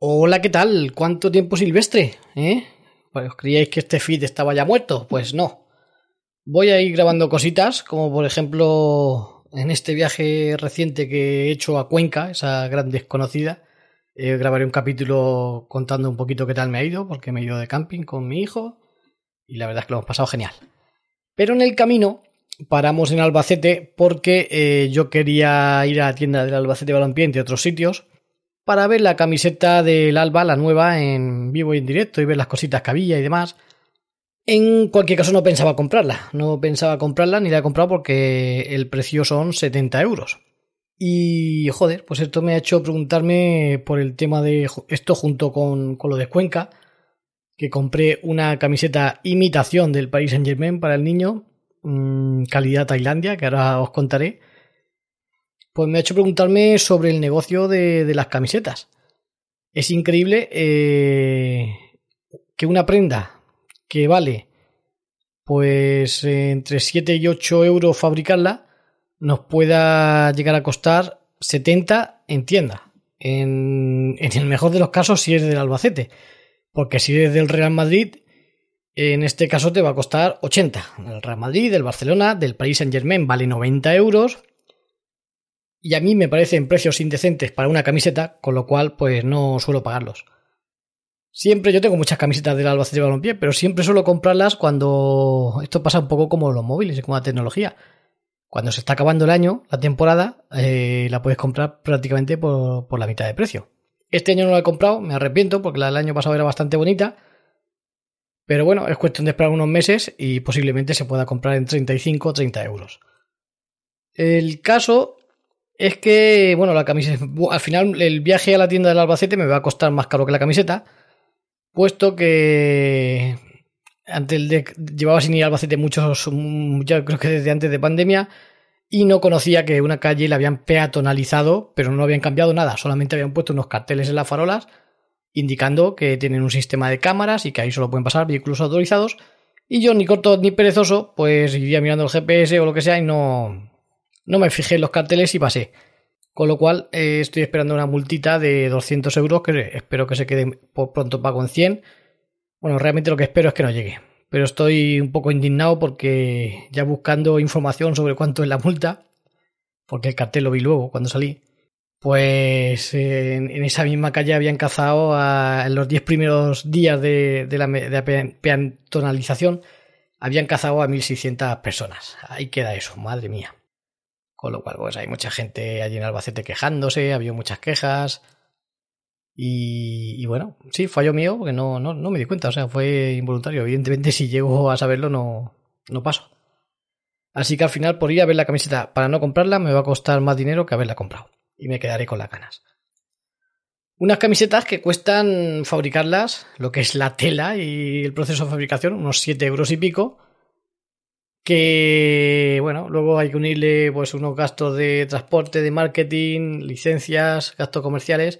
Hola, ¿qué tal? ¿Cuánto tiempo silvestre? ¿Eh? Pues, ¿Creíais que este feed estaba ya muerto? Pues no. Voy a ir grabando cositas, como por ejemplo en este viaje reciente que he hecho a Cuenca, esa gran desconocida. Eh, grabaré un capítulo contando un poquito qué tal me ha ido, porque me he ido de camping con mi hijo y la verdad es que lo hemos pasado genial. Pero en el camino paramos en Albacete porque eh, yo quería ir a la tienda del Albacete Balompié, entre otros sitios, para ver la camiseta del Alba, la nueva, en vivo y en directo y ver las cositas que había y demás. En cualquier caso no pensaba comprarla, no pensaba comprarla ni la he comprado porque el precio son 70 euros. Y joder, pues esto me ha hecho preguntarme por el tema de esto junto con, con lo de Cuenca, que compré una camiseta imitación del Paris Saint Germain para el niño, mmm, calidad Tailandia, que ahora os contaré pues me ha hecho preguntarme sobre el negocio de, las camisetas. Es increíble eh, que una prenda que vale pues entre 7 y 8 euros fabricarla nos pueda llegar a costar 70 en tienda. En, en el mejor de los casos si es del Albacete. Porque si es del Real Madrid, en este caso te va a costar 80. El Real Madrid, del Barcelona, del Paris Saint Germain vale 90 euros y a mí me parecen precios indecentes para una camiseta, con lo cual pues no suelo pagarlos. Siempre yo tengo muchas camisetas del Albacete Balompié, pero siempre suelo comprarlas cuando esto pasa un poco como los móviles y como la tecnología. Cuando se está acabando el año, la temporada, eh, la puedes comprar prácticamente por, por, la mitad de precio. Este año no la he comprado, me arrepiento porque la del año pasado era bastante bonita. Pero bueno, es cuestión de esperar unos meses y posiblemente se pueda comprar en 35 o 30 euros. El caso es que, bueno, la camiseta. Al final, el viaje a la tienda del Albacete me va a costar más caro que la camiseta, puesto que. Antes de, llevaba sin ir al Albacete muchos. Ya creo que desde antes de pandemia. Y no conocía que una calle la habían peatonalizado, pero no habían cambiado nada. Solamente habían puesto unos carteles en las farolas indicando que tienen un sistema de cámaras y que ahí solo pueden pasar vehículos autorizados. Y yo, ni corto ni perezoso, pues iría mirando el GPS o lo que sea y no, no me fijé en los carteles y pasé. Con lo cual eh, estoy esperando una multita de 200 euros que espero que se quede por pronto pago en 100. Bueno, realmente lo que espero es que no llegue. Pero estoy un poco indignado porque ya buscando información sobre cuánto es la multa, porque el cartel lo vi luego cuando salí, pues en, esa misma calle habían cazado en los 10 primeros días de, la de habían cazado a 1.600 personas. Ahí queda eso, madre mía. Con lo cual, pues hay mucha gente allí en Albacete quejándose, había muchas quejas. Y, bueno, sí, fallo mío, porque no, no, no, me di cuenta, o sea, fue involuntario. Evidentemente, si llego a saberlo, no, no paso. Así que al final, por ir a ver la camiseta para no comprarla, me va a costar más dinero que haberla comprado. Y me quedaré con las ganas. Unas camisetas que cuestan fabricarlas, lo que es la tela y el proceso de fabricación, unos 7 euros y pico que bueno, luego hay que unirle pues unos gastos de transporte, de marketing, licencias, gastos comerciales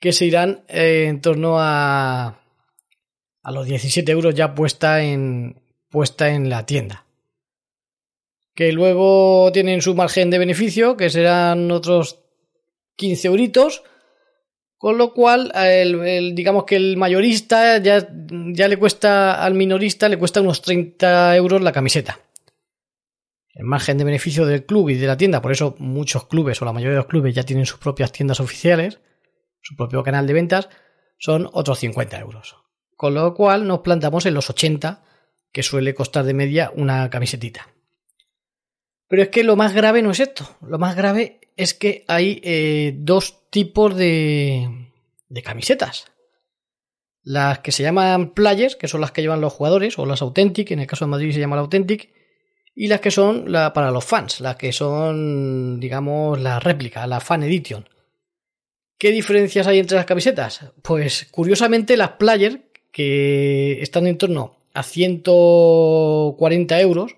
que se irán eh, en torno a a los 17 euros ya puesta en puesta en la tienda. Que luego tienen su margen de beneficio, que serán otros 15 euritos con lo cual, el, digamos que el mayorista ya, ya le cuesta al minorista, le cuesta unos 30 euros la camiseta. El margen de beneficio del club y de la tienda, por eso muchos clubes o la mayoría de los clubes ya tienen sus propias tiendas oficiales, su propio canal de ventas, son otros 50 euros. Con lo cual nos plantamos en los 80 que suele costar de media una camisetita. Pero es que lo más grave no es esto. Lo más grave es que hay eh, dos tipos de, camisetas. Las que se llaman players, que son las que llevan los jugadores, o las Authentic, en el caso de Madrid se llama la Authentic, y las que son para los fans, las que son, digamos, la réplica, la fan edition. ¿Qué diferencias hay entre las camisetas? Pues curiosamente las player, que están en torno a 140 euros,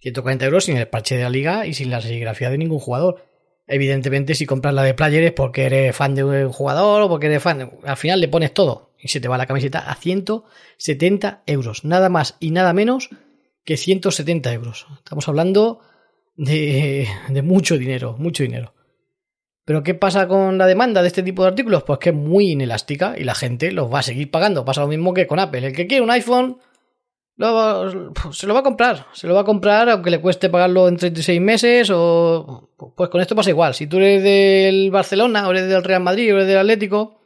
140 euros sin el parche de la liga y sin la serigrafía de ningún jugador. Evidentemente, si compras la de player es porque eres fan de un jugador o porque eres fan. Al final le pones todo y se te va la camiseta a 170 euros. Nada más y nada menos que 170 euros. Estamos hablando de, de mucho dinero, mucho dinero. Pero ¿qué pasa con la demanda de este tipo de artículos? Pues que es muy inelástica y la gente los va a seguir pagando. Pasa lo mismo que con Apple. El que quiere un iPhone se lo va a comprar. Se lo va a comprar aunque le cueste pagarlo en 36 meses o... Pues con esto pasa igual. Si tú eres del Barcelona o eres del Real Madrid o eres del Atlético,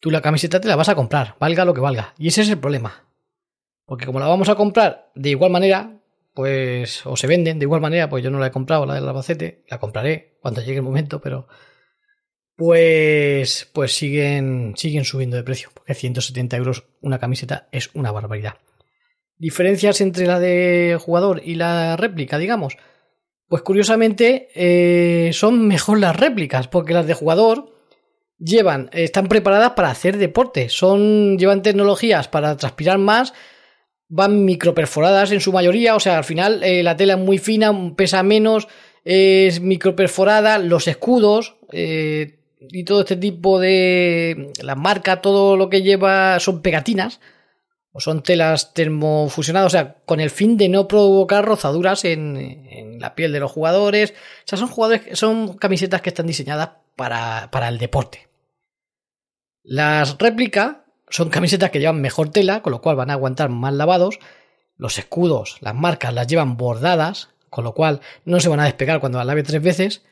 tú la camiseta te la vas a comprar, valga lo que valga. Y ese es el problema. Porque como la vamos a comprar de igual manera, pues, o se venden de igual manera, pues yo no la he comprado, la del Albacete, la compraré cuando llegue el momento, pero pues, pues siguen, siguen subiendo de precio, porque 170 euros una camiseta es una barbaridad. Diferencias entre la de jugador y la réplica, digamos. Pues curiosamente eh, son mejor las réplicas, porque las de jugador llevan, están preparadas para hacer deporte, son, llevan tecnologías para transpirar más van microperforadas en su mayoría, o sea, al final eh, la tela es muy fina, pesa menos, es microperforada, los escudos eh, y todo este tipo de... la marca, todo lo que lleva son pegatinas o son telas termofusionadas, o sea, con el fin de no provocar rozaduras en, la piel de los jugadores. O sea, son jugadores, son camisetas que están diseñadas para, para el deporte. Las réplicas son camisetas que llevan mejor tela, con lo cual van a aguantar más lavados. Los escudos, las marcas las llevan bordadas, con lo cual no se van a despegar cuando las lave tres veces.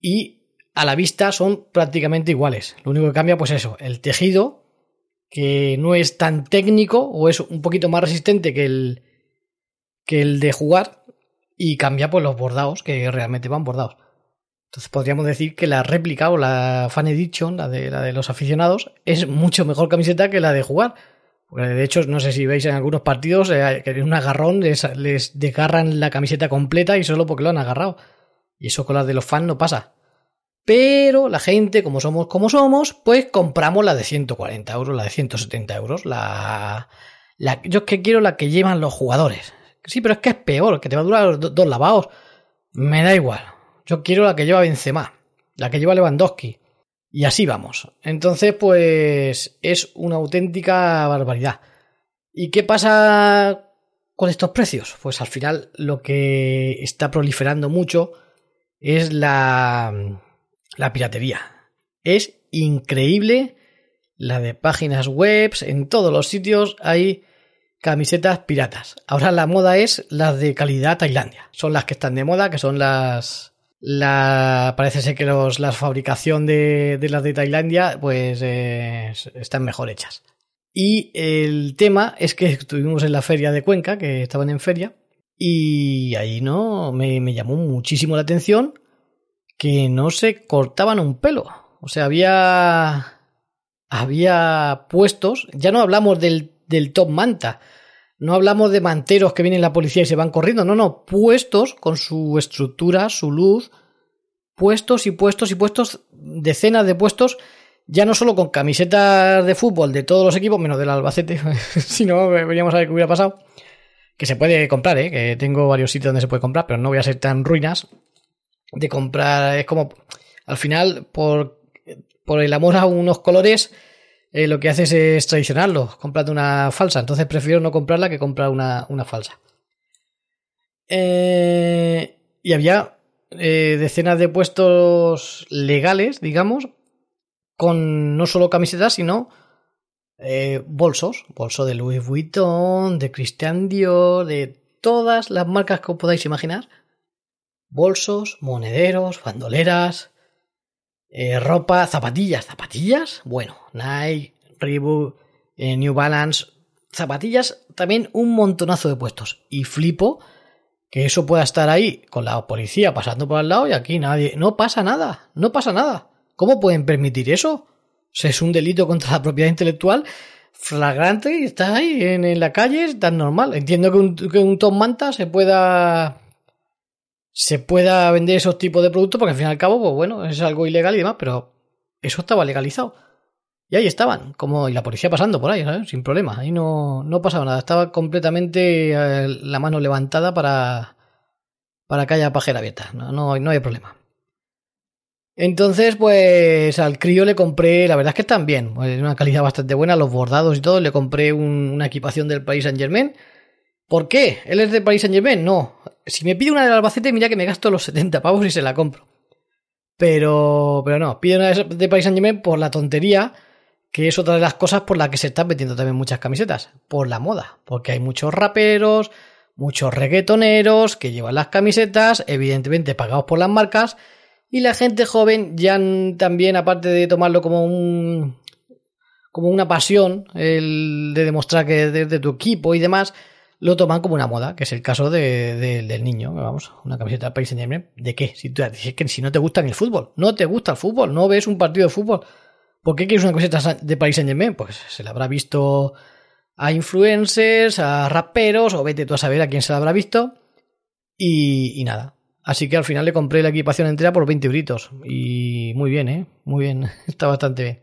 Y a la vista son prácticamente iguales. Lo único que cambia, pues eso, el tejido, que no es tan técnico o es un poquito más resistente que el, que el de jugar. Y cambia pues los bordados, que realmente van bordados. Entonces podríamos decir que la réplica o la fan edition, la de, la de los aficionados, es mucho mejor camiseta que la de jugar. De hecho, no sé si veis en algunos partidos eh, que en un agarrón les, les desgarran la camiseta completa y solo porque lo han agarrado. Y eso con las de los fans no pasa. Pero la gente, como somos como somos, pues compramos la de 140 euros, la de 170 euros. La, yo es que quiero la que llevan los jugadores. Sí, pero es que es peor, que te va a durar dos lavados. Me da igual. Yo quiero la que lleva Benzema, la que lleva Lewandowski. Y así vamos. Entonces, pues es una auténtica barbaridad. ¿Y qué pasa con estos precios? Pues al final lo que está proliferando mucho es la, la piratería. Es increíble la de páginas web, en todos los sitios hay camisetas piratas. Ahora la moda es las de calidad Tailandia. Son las que están de moda, que son las la, parece ser que los, la fabricación de, de las de Tailandia pues están mejor hechas. Y el tema es que estuvimos en la feria de Cuenca, que estaban en feria, y ahí no me, me llamó muchísimo la atención que no se cortaban un pelo. O sea, había había puestos, ya no hablamos del, del top manta, no hablamos de manteros que vienen la policía y se van corriendo, no, no, puestos con su estructura, su luz, puestos y puestos y puestos, decenas de puestos, ya no solo con camisetas de fútbol de todos los equipos, menos del Albacete, si no, veríamos a ver qué hubiera pasado. Que se puede comprar, ¿eh? que tengo varios sitios donde se puede comprar, pero no voy a ser tan ruinas de comprar. Es como, al final, por, por el amor a unos colores, eh, lo que haces es traicionarlos, comprando una falsa. Entonces prefiero no comprarla que comprar una, una falsa. Eh, y había eh, decenas de puestos legales, digamos, con no solo camisetas, sino bolsos. Bolso de Louis Vuitton, de Christian Dior, de todas las marcas que os podáis imaginar. Bolsos, monederos, bandoleras, eh, ropa, zapatillas, zapatillas, bueno, Nike, Reebok, eh, New Balance, zapatillas, también un montonazo de puestos. Y flipo que eso pueda estar ahí con la policía pasando por al lado y aquí nadie, no pasa nada, no pasa nada. ¿Cómo pueden permitir eso? es un delito contra la propiedad intelectual flagrante y está ahí en, la calle, es tan normal. Entiendo que un, que un Tom Manta se pueda se pueda vender esos tipos de productos, porque al fin y al cabo, pues bueno, es algo ilegal y demás, pero eso estaba legalizado. Y ahí estaban, como y la policía pasando por ahí. Sin problema. Ahí no, no pasaba nada. Estaba completamente eh, la mano levantada para, para que haya pajera abierta. No, no, no hay problema. Entonces, pues al crío le compré, la verdad es que están bien, pues, una calidad bastante buena, los bordados y todo. Le compré una equipación del Paris Saint Germain. ¿Por qué? ¿Él es de Paris Saint Germain? No. Si me pide una del Albacete, mira que me gasto los 70 pavos y se la compro. Pero, pero no, pide una de Paris Saint Germain por la tontería, que es otra de las cosas por las que se están metiendo también muchas camisetas. Por la moda. Porque hay muchos raperos, muchos reggaetoneros que llevan las camisetas, evidentemente pagados por las marcas y la gente joven ya también, aparte de tomarlo como un como una pasión, el de demostrar que es de tu equipo y demás, lo toman como una moda, que es el caso del niño, vamos, una camiseta de Paris Saint Germain. ¿De qué? Si, que si no te gusta el fútbol, no te gusta el fútbol, no ves un partido de fútbol, ¿por qué quieres una camiseta de Paris Saint Germain? Pues se la habrá visto a influencers, a raperos, o vete tú a saber a quién se la habrá visto. Y, y nada, Así que al final le compré la equipación entera por 20 euritos. Y muy bien, ¿eh? Muy bien. Está bastante bien.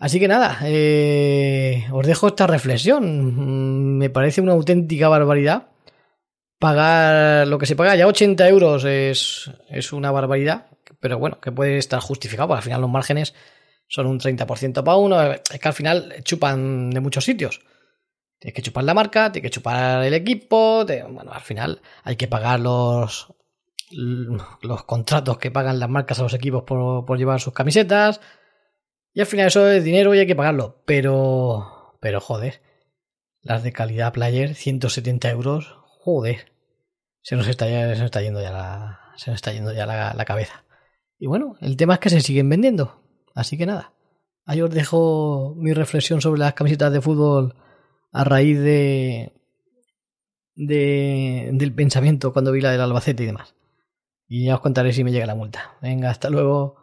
Así que nada, eh, os dejo esta reflexión. Me parece una auténtica barbaridad. Pagar lo que se paga ya 80 euros es, es una barbaridad. Pero bueno, que puede estar justificado, porque al final los márgenes son un 30% para uno. Es que al final chupan de muchos sitios. Tienes que chupar la marca, tienes que chupar el equipo. bueno, al final hay que pagar los, los contratos que pagan las marcas a los equipos por, llevar sus camisetas. Y al final eso es dinero y hay que pagarlo. Pero, pero joder, las de calidad player, 170 euros, joder. Se nos está, yendo ya la, se nos está yendo ya la, la cabeza. Y bueno, el tema es que se siguen vendiendo. Así que nada. Ahí os dejo mi reflexión sobre las camisetas de fútbol a raíz de, de del pensamiento cuando vi la del Albacete y demás. Y ya os contaré si me llega la multa. Venga, hasta luego.